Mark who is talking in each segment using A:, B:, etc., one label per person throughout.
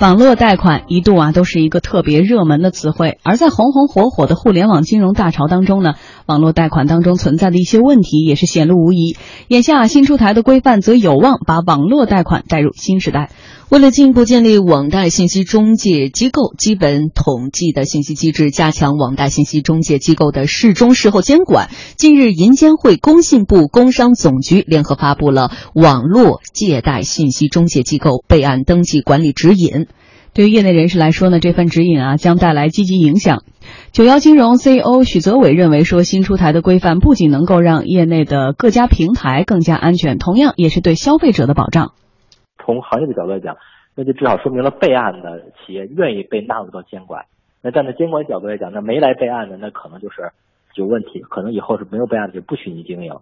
A: 网络贷款一度啊都是一个特别热门的词汇，而在红红火火的互联网金融大潮当中呢，网络贷款当中存在的一些问题也是显露无遗。眼下新出台的规范则有望把网络贷款带入新时代。
B: 为了进一步建立网贷信息中介机构基本统计的信息机制，加强网贷信息中介机构的事中事后监管，近日，银监会、工信部、工商总局联合发布了《网络借贷信息中介机构备案登记管理指引》。
A: 对于业内人士来说呢，这份指引啊将带来积极影响。九幺金融 CEO 许泽伟认为说，新出台的规范不仅能够让业内的各家平台更加安全，同样也是对消费者的保障。
C: 从行业的角度来讲，那就至少说明了备案的企业愿意被纳入到监管。那站在监管角度来讲，那没来备案的，那可能就是有问题，可能以后是没有备案的就不许你经营，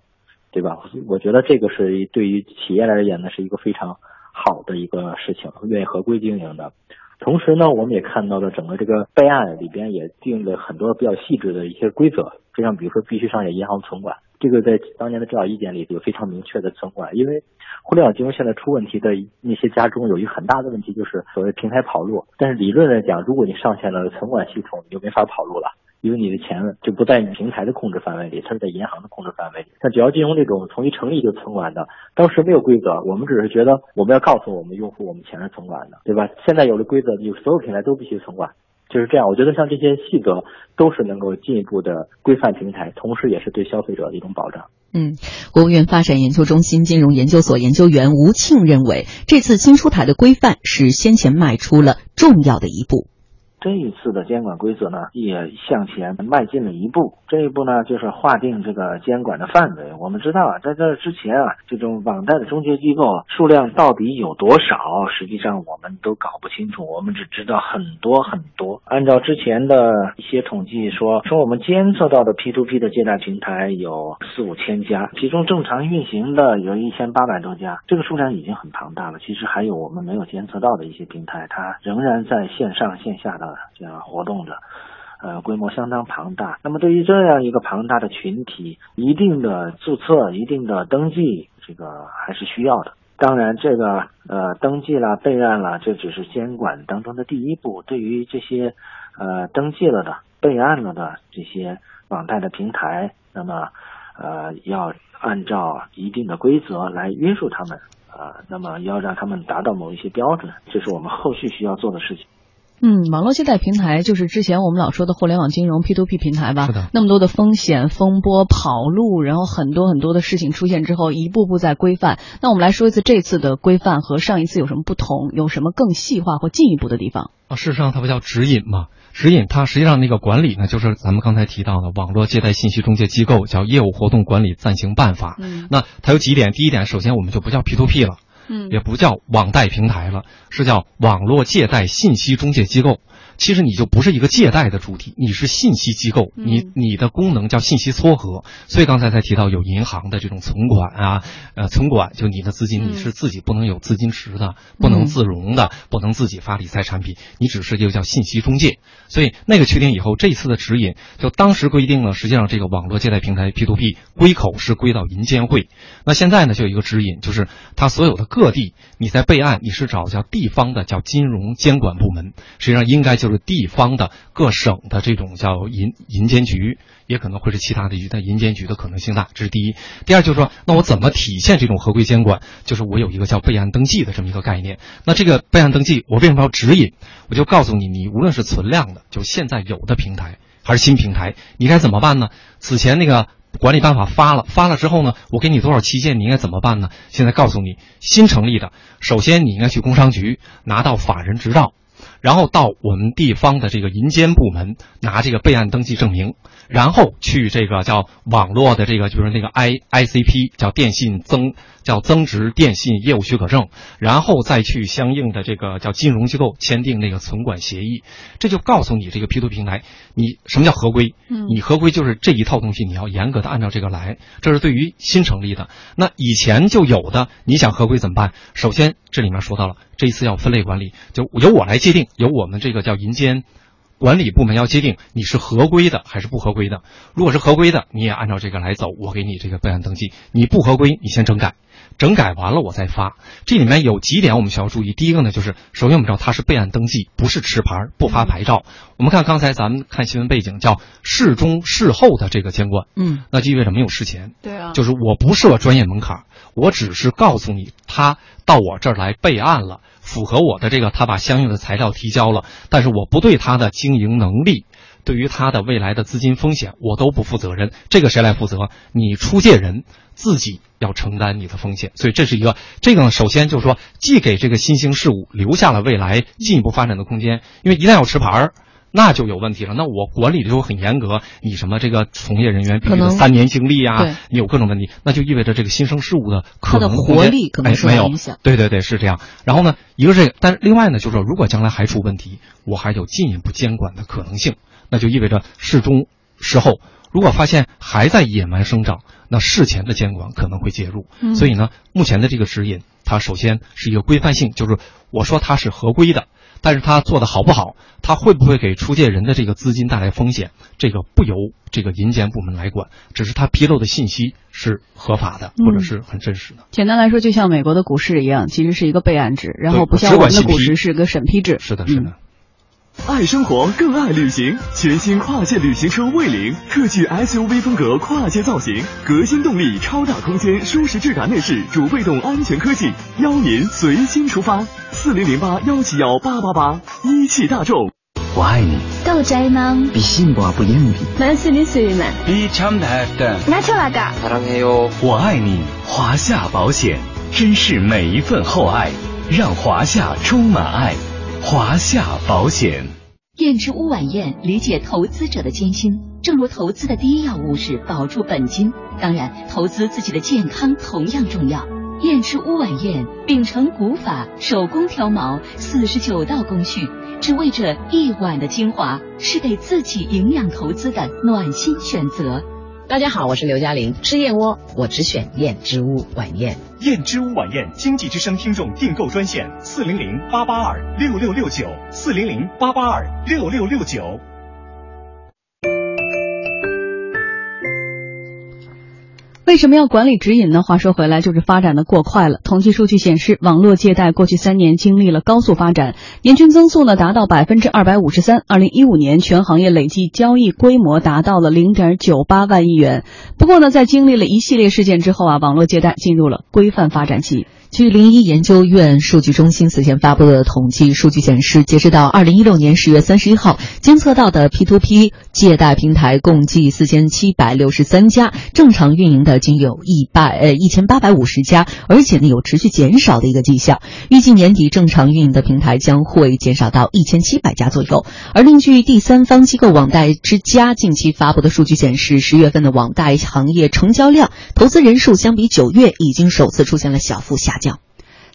C: 对吧？我觉得这个是对于企业来而言呢，是一个非常好的一个事情，愿意合规经营的。同时呢，我们也看到了整个这个备案里边也定了很多比较细致的一些规则，就像比如说必须上写银行存管。这个在当年的指导意见里有非常明确的存管，因为互联网金融现在出问题的那些家中有一个很大的问题就是所谓平台跑路。但是理论来讲，如果你上线了存管系统，你就没法跑路了，因为你的钱就不在你平台的控制范围里，它是在银行的控制范围里。像九幺金融这种从一成立就存管的，当时没有规则，我们只是觉得我们要告诉我们用户我们钱是存管的，对吧？现在有了规则，你所有平台都必须存管。就是这样，我觉得像这些细则都是能够进一步的规范平台，同时也是对消费者的一种保障。
B: 嗯，国务院发展研究中心金融研究所研究员吴庆认为，这次新出台的规范是先前迈出了重要的一步。
D: 这一次的监管规则呢，也向前迈进了一步。这一步呢，就是划定这个监管的范围。我们知道啊，在这之前啊，这种网贷的中介机构数量到底有多少，实际上我们都搞不清楚。我们只知道很多很多。按照之前的一些统计说，说我们监测到的 P to P 的借贷平台有四五千家，其中正常运行的有一千八百多家，这个数量已经很庞大了。其实还有我们没有监测到的一些平台，它仍然在线上线下的。这样活动着，呃，规模相当庞大。那么对于这样一个庞大的群体，一定的注册、一定的登记，这个还是需要的。当然，这个呃登记了、备案了，这只是监管当中的第一步。对于这些呃登记了的、备案了的这些网贷的平台，那么呃要按照一定的规则来约束他们，啊，那么要让他们达到某一些标准，这是我们后续需要做的事情。
A: 嗯，网络借贷平台就是之前我们老说的互联网金融 P to P 平台吧？
E: 是的。
A: 那么多的风险、风波、跑路，然后很多很多的事情出现之后，一步步在规范。那我们来说一次这次的规范和上一次有什么不同？有什么更细化或进一步的地方？
E: 啊，事实上它不叫指引嘛？指引它实际上那个管理呢，就是咱们刚才提到的网络借贷信息中介机构叫业务活动管理暂行办法。
A: 嗯。
E: 那它有几点？第一点，首先我们就不叫 P to P 了，
A: 嗯，
E: 也不叫网贷平台了，是叫网络借贷信息中介机构。其实你就不是一个借贷的主体，你是信息机构，你你的功能叫信息撮合，所以刚才才提到有银行的这种存款啊，呃，存管就你的资金你是自己不能有资金池的，不能自融的，不能自己发理财产品，你只是一个叫信息中介。所以那个确定以后，这次的指引就当时规定了，实际上这个网络借贷平台 P to P 归口是归到银监会，那现在呢就有一个指引，就是它所有的各地你在备案，你是找叫地方的叫金融监管部门，实际上应该就。是地方的各省的这种叫银银监局，也可能会是其他的局，但银监局的可能性大，这是第一。第二就是说，那我怎么体现这种合规监管？就是我有一个叫备案登记的这么一个概念。那这个备案登记，我为什么要指引？我就告诉你，你无论是存量的，就现在有的平台，还是新平台，你该怎么办呢？此前那个管理办法发了，发了之后呢，我给你多少期限，你应该怎么办呢？现在告诉你，新成立的，首先你应该去工商局拿到法人执照。然后到我们地方的这个银监部门拿这个备案登记证明，然后去这个叫网络的这个就是那个 I I C P 叫电信增叫增值电信业务许可证，然后再去相应的这个叫金融机构签订那个存管协议，这就告诉你这个 P to 平台，你什么叫合规？
A: 嗯，
E: 你合规就是这一套东西你要严格的按照这个来，这是对于新成立的。那以前就有的，你想合规怎么办？首先这里面说到了。这一次要分类管理，就由我来界定，由我们这个叫银监管理部门要界定你是合规的还是不合规的。如果是合规的，你也按照这个来走，我给你这个备案登记；你不合规，你先整改。整改完了我再发，这里面有几点我们需要注意。第一个呢，就是首先我们知道它是备案登记，不是持牌不发牌照。我们看刚才咱们看新闻背景叫事中事后的这个监管，
B: 嗯，
E: 那就意味着没有事前。
A: 对啊，
E: 就是我不设专业门槛，我只是告诉你他到我这儿来备案了，符合我的这个，他把相应的材料提交了，但是我不对他的经营能力。对于他的未来的资金风险，我都不负责任。这个谁来负责？你出借人自己要承担你的风险。所以这是一个，这个呢，首先就是说，既给这个新兴事物留下了未来进一步发展的空间。因为一旦要持牌儿，那就有问题了。那我管理的就很严格，你什么这个从业人员必须得三年经历啊，你有各种问题，那就意味着这个新生事物的可能
B: 活力可能受
E: 到影响。对对对，是这样。然后呢，一个是，但是另外呢，就是说，如果将来还出问题，我还有进一步监管的可能性。那就意味着事中事后，如果发现还在野蛮生长，那事前的监管可能会介入。所以呢，目前的这个指引，它首先是一个规范性，就是我说它是合规的，但是他做的好不好，他会不会给出借人的这个资金带来风险，这个不由这个银监部门来管，只是他披露的信息是合法的或者是很真实的。
A: 简单来说，就像美国的股市一样，其实是一个备案制，然后不像我们的股市是个审批制。
E: 是的，是的。
F: 爱生活，更爱旅行。全新跨界旅行车魏领，特具 SUV 风格跨界造型，革新动力，超大空间，舒适质感内饰，主被动安全科技，邀您随心出发。四零零八幺七幺八八八，一汽大众。
G: 我爱你。
H: 到宅吗？
G: 比幸福不一样的。
H: 만수리수만
G: 比참다다 나좋아가사랑해 요。
F: 我爱你，华夏保险，珍视每一份厚爱，让华夏充满爱。 华夏保险，
I: 燕之屋晚宴理解投资者的艰辛。正如投资的第一要务是保住本金，当然，投资自己的健康同样重要。燕之屋晚宴秉承古法，手工挑毛，四十九道工序，只为这一碗的精华，是给自己营养投资的暖心选择。
J: 大家好，我是刘嘉玲，吃燕窝我只选燕之屋晚宴。
K: 燕之屋晚宴经济之声听众订购专线：四零零八八二六六六九，四零零八八二六六六九。
A: 为什么要管理指引呢？话说回来，就是发展的过快了。统计数据显示，网络借贷过去三年经历了高速发展，年均增速呢达到百分之二百五十三。二零一五年，全行业累计交易规模达到了零点九八万亿元。不过呢，在经历了一系列事件之后啊，网络借贷进入了规范发展期。
B: 据零一研究院数据中心此前发布的统计数据显示，截止到二零一六年十月三十一号，监测到的 P2P 借贷平台共计四千七百六十三家，正常运营的仅有一百呃一千八百五十家，而且呢有持续减少的一个迹象。预计年底正常运营的平台将会减少到一千七百家左右。而另据第三方机构网贷之家近期发布的数据显示，十月份的网贷行业成交量、投资人数相比九月已经首次出现了小幅下降。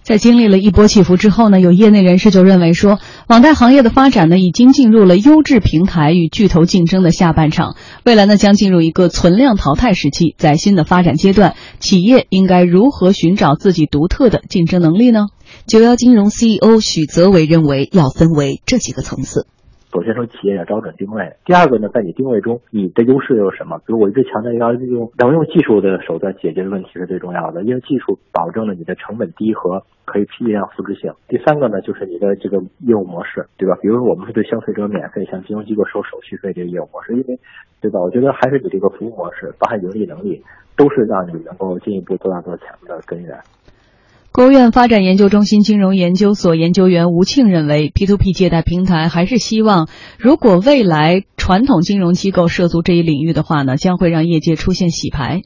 A: 在经历了一波起伏之后呢，有业内人士就认为说，网贷行业的发展呢，已经进入了优质平台与巨头竞争的下半场，未来呢将进入一个存量淘汰时期。在新的发展阶段，企业应该如何寻找自己独特的竞争能力呢？
B: 九幺金融 CEO 许泽伟认为，要分为这几个层次。
C: 首先说，企业要找准定位。第二个呢，在你定位中，你的优势又是什么？比如我一直强调要用能用技术的手段解决的问题是最重要的，因为技术保证了你的成本低和可以批量复制性。第三个呢，就是你的这个业务模式，对吧？比如说我们是对消费者免费，向金融机构收手续费这个业务模式，因为，对吧？我觉得还是你这个服务模式，包含盈利能力，都是让你能够进一步做大做强的根源。
A: 国务院发展研究中心金融研究所研究员吴庆认为，P2P 借贷平台还是希望，如果未来传统金融机构涉足这一领域的话呢，将会让业界出现洗牌。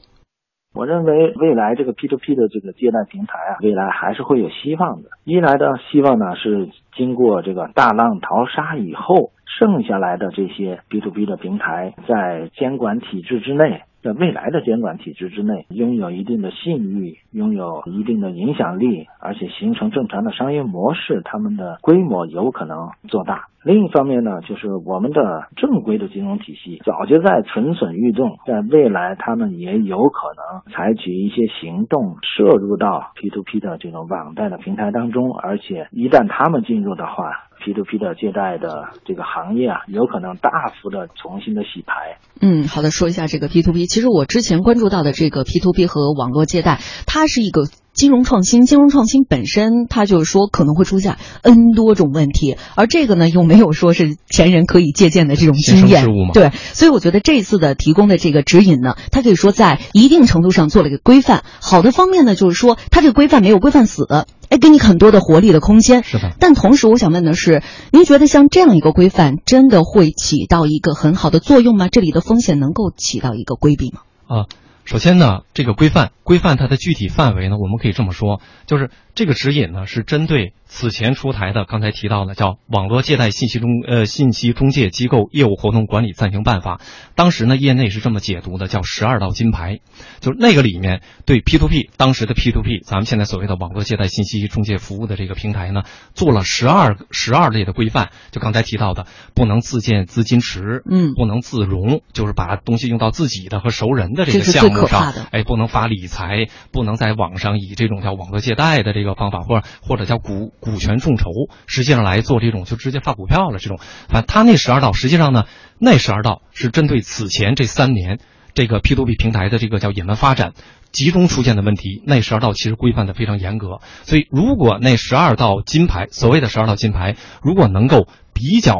D: 我认为未来这个 P2P 的这个借贷平台啊，未来还是会有希望的。一来的希望呢，是经过这个大浪淘沙以后，剩下来的这些 P2P 的平台，在监管体制之内。在未来的监管体制之内，拥有一定的信誉，拥有一定的影响力，而且形成正常的商业模式，他们的规模有可能做大。另一方面呢，就是我们的正规的金融体系早就在蠢蠢欲动，在未来他们也有可能采取一些行动，涉入到 P to P 的这种网贷的平台当中，而且一旦他们进入的话。P to P 的借贷的这个行业啊，有可能大幅的重新的洗牌。
B: 嗯，好的，说一下这个 P to P。其实我之前关注到的这个 P to P 和网络借贷，它是一个金融创新。金融创新本身，它就是说可能会出现 N 多种问题，而这个呢，又没有说是前人可以借鉴的这种经验。对，所以我觉得这次的提供的这个指引呢，它可以说在一定程度上做了一个规范。好的方面呢，就是说它这个规范没有规范死。哎，给你很多的活力的空间。
E: 是的。
B: 但同时，我想问的是，您觉得像这样一个规范，真的会起到一个很好的作用吗？这里的风险能够起到一个规避吗？
E: 啊，首先呢，这个规范规范它的具体范围呢，我们可以这么说，就是这个指引呢是针对此前出台的刚才提到的叫《网络借贷信息中呃信息中介机构业务活动管理暂行办法》，当时呢业内是这么解读的，叫十二道金牌，就是那个里面对 P to P 当时的 P to P，咱们现在所谓的网络借贷信息中介服务的这个平台呢，做了十二十二类的规范，就刚才提到的，不能自建资金池，
B: 嗯，
E: 不能自融，就是把东西用到自己的和熟人的这个项目上，哎，不能发理财，不能在网上以这种叫网络借贷的这个方法，或者或者叫股股权众筹，实际上来做这种就直接发股票了这种。反正他那十二道，实际上呢，那十二道是针对此前这三年这个 P to P 平台的这个叫野蛮发展集中出现的问题，那十二道其实规范的非常严格。所以如果那十二道金牌，所谓的十二道金牌，如果能够比较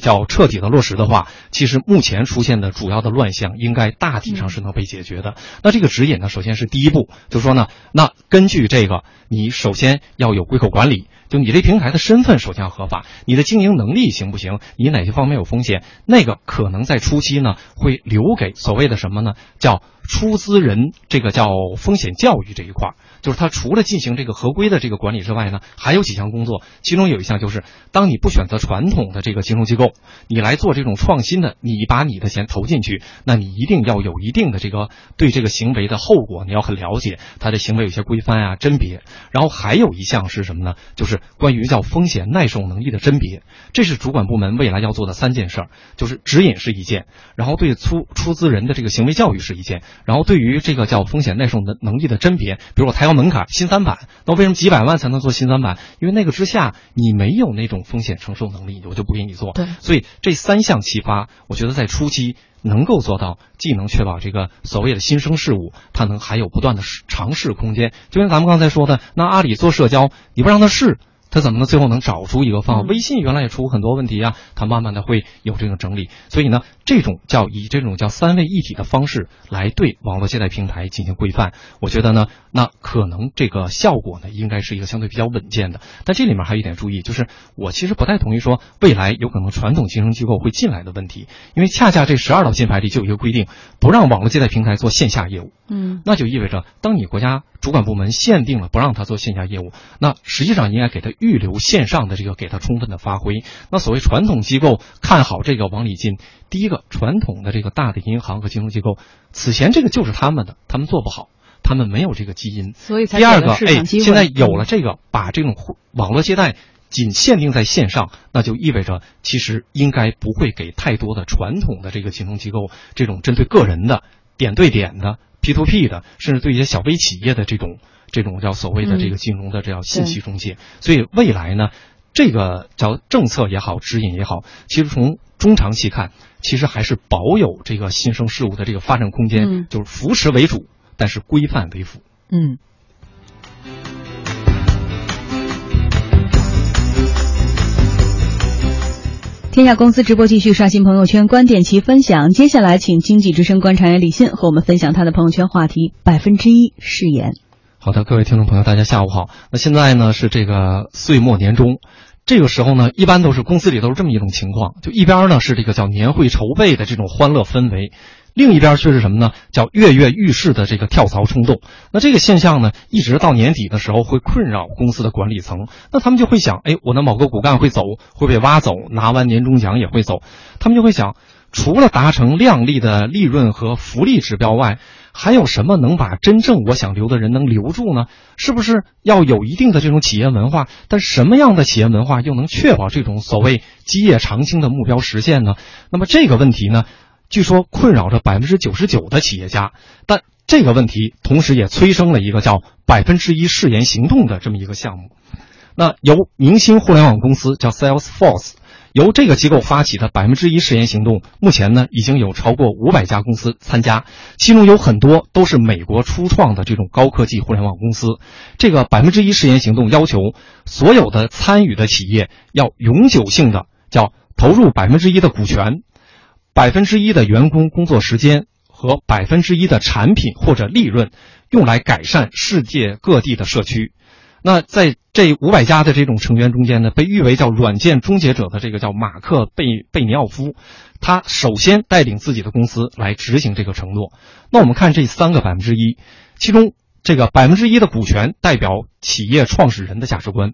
E: 叫彻底的落实的话，其实目前出现的主要的乱象，应该大体上是能被解决的。那这个指引呢，首先是第一步，就是说呢，那根据这个，你首先要有归口管理，就你这平台的身份首先要合法，你的经营能力行不行？你哪些方面有风险？那个可能在初期呢，会留给所谓的什么呢？叫出资人，这个叫风险教育这一块儿。就是他除了进行这个合规的这个管理之外呢，还有几项工作，其中有一项就是，当你不选择传统的这个金融机构，你来做这种创新的，你把你的钱投进去，那你一定要有一定的这个对这个行为的后果你要很了解，他的行为有些规范啊甄别。然后还有一项是什么呢？就是关于叫风险耐受能力的甄别，这是主管部门未来要做的三件事儿，就是指引是一件，然后对出出资人的这个行为教育是一件，然后对于这个叫风险耐受能能力的甄别，比如说他要。门槛新三板，那为什么几百万才能做新三板？因为那个之下你没有那种风险承受能力，我就不给你做。
B: 对，
E: 所以这三项启发，我觉得在初期能够做到，既能确保这个所谓的新生事物，它能还有不断的尝试空间。就跟咱们刚才说的，那阿里做社交，你不让他试。他怎么能最后能找出一个方案？微信原来也出很多问题啊，它慢慢的会有这种整理。所以呢，这种叫以这种叫三位一体的方式来对网络借贷平台进行规范，我觉得呢，那可能这个效果呢，应该是一个相对比较稳健的。但这里面还有一点注意，就是我其实不太同意说未来有可能传统金融机构会进来的问题，因为恰恰这十二道金牌里就有一个规定，不让网络借贷平台做线下业务。
B: 嗯，
E: 那就意味着当你国家。主管部门限定了不让他做线下业务，那实际上应该给他预留线上的这个，给他充分的发挥。那所谓传统机构看好这个往里进，第一个传统的这个大的银行和金融机构，此前这个就是他们的，他们做不好，他们没有这个基因。
B: 所以才
E: 第二个，哎，现在有了这个，把这种网络借贷仅限定在线上，那就意味着其实应该不会给太多的传统的这个金融机构这种针对个人的点对点的。P to P 的，甚至对一些小微企业的这种这种叫所谓的这个金融的这叫信息中介，所以未来呢，这个叫政策也好，指引也好，其实从中长期看，其实还是保有这个新生事物的这个发展空间，就是扶持为主，但是规范为辅。
B: 嗯。
A: 天下公司直播继续刷新朋友圈，观点齐分享。接下来，请经济之声观察员李信和我们分享他的朋友圈话题：百分之一誓言。
E: 好的，各位听众朋友，大家下午好。那现在呢是这个岁末年终，这个时候呢，一般都是公司里都是这么一种情况，就一边呢是这个叫年会筹备的这种欢乐氛围。另一边却是什么呢？叫跃跃欲试的这个跳槽冲动。那这个现象呢，一直到年底的时候会困扰公司的管理层。那他们就会想：哎，我的某个骨干会走，会被挖走，拿完年终奖也会走。他们就会想，除了达成靓丽的利润和福利指标外，还有什么能把真正我想留的人能留住呢？是不是要有一定的这种企业文化？但什么样的企业文化又能确保这种所谓基业长青的目标实现呢？那么这个问题呢？据说困扰着百分之九十九的企业家，但这个问题同时也催生了一个叫“百分之一誓言行动”的这么一个项目。那由明星互联网公司叫 Salesforce。由这个机构发起的百分之一誓言行动，目前呢已经有超过五百家公司参加，其中有很多都是美国初创的这种高科技互联网公司。这个百分之一誓言行动要求所有的参与的企业要永久性的叫投入百分之一的股权，百分之一的员工工作时间和百分之一的产品或者利润，用来改善世界各地的社区。那在这五百家的这种成员中间呢，被誉为叫软件终结者的这个叫马克贝贝尼奥夫，他首先带领自己的公司来执行这个承诺。那我们看这三个百分之一，其中这个百分之一的股权代表企业创始人的价值观，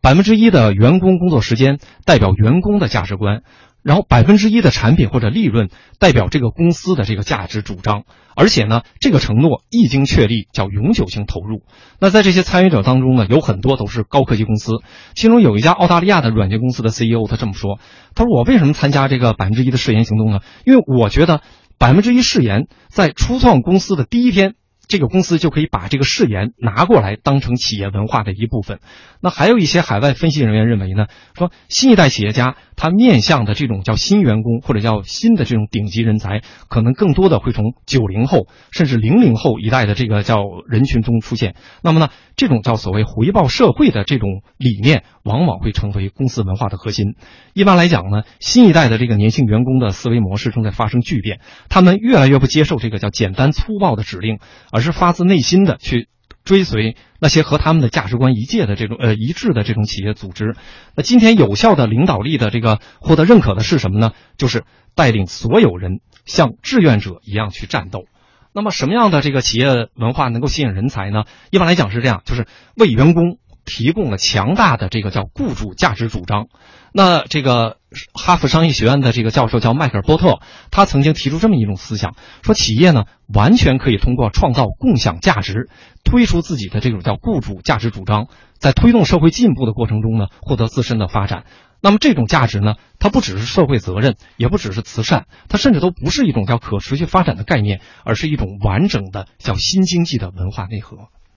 E: 百分之一的员工工作时间代表员工的价值观。然后百分之一的产品或者利润代表这个公司的这个价值主张，而且呢，这个承诺一经确立叫永久性投入。那在这些参与者当中呢，有很多都是高科技公司，其中有一家澳大利亚的软件公司的 CEO，他这么说：“他说我为什么参加这个百分之一的誓言行动呢？因为我觉得百分之一誓言在初创公司的第一天。”这个公司就可以把这个誓言拿过来当成企业文化的一部分。那还有一些海外分析人员认为呢，说新一代企业家他面向的这种叫新员工或者叫新的这种顶级人才，可能更多的会从九零后甚至零零后一代的这个叫人群中出现。那么呢，这种叫所谓回报社会的这种理念，往往会成为公司文化的核心。一般来讲呢，新一代的这个年轻员工的思维模式正在发生巨变，他们越来越不接受这个叫简单粗暴的指令，而而是发自内心的去追随那些和他们的价值观一致的这种呃一致的这种企业组织。那今天有效的领导力的这个获得认可的是什么呢？就是带领所有人像志愿者一样去战斗。那么什么样的这个企业文化能够吸引人才呢？一般来讲是这样，就是为员工提供了强大的这个叫雇主价值主张。那这个哈佛商业学院的这个教授叫迈克尔波特，他曾经提出这么一种思想，说企业呢完全可以通过创造共享价值，推出自己的这种叫雇主价值主张，在推动社会进步的过程中呢获得自身的发展。那么这种价值呢，它不只是社会责任，也不只是慈善，它甚至都不是一种叫可持续发展的概念，而是一种完整的叫新经济的文化内核。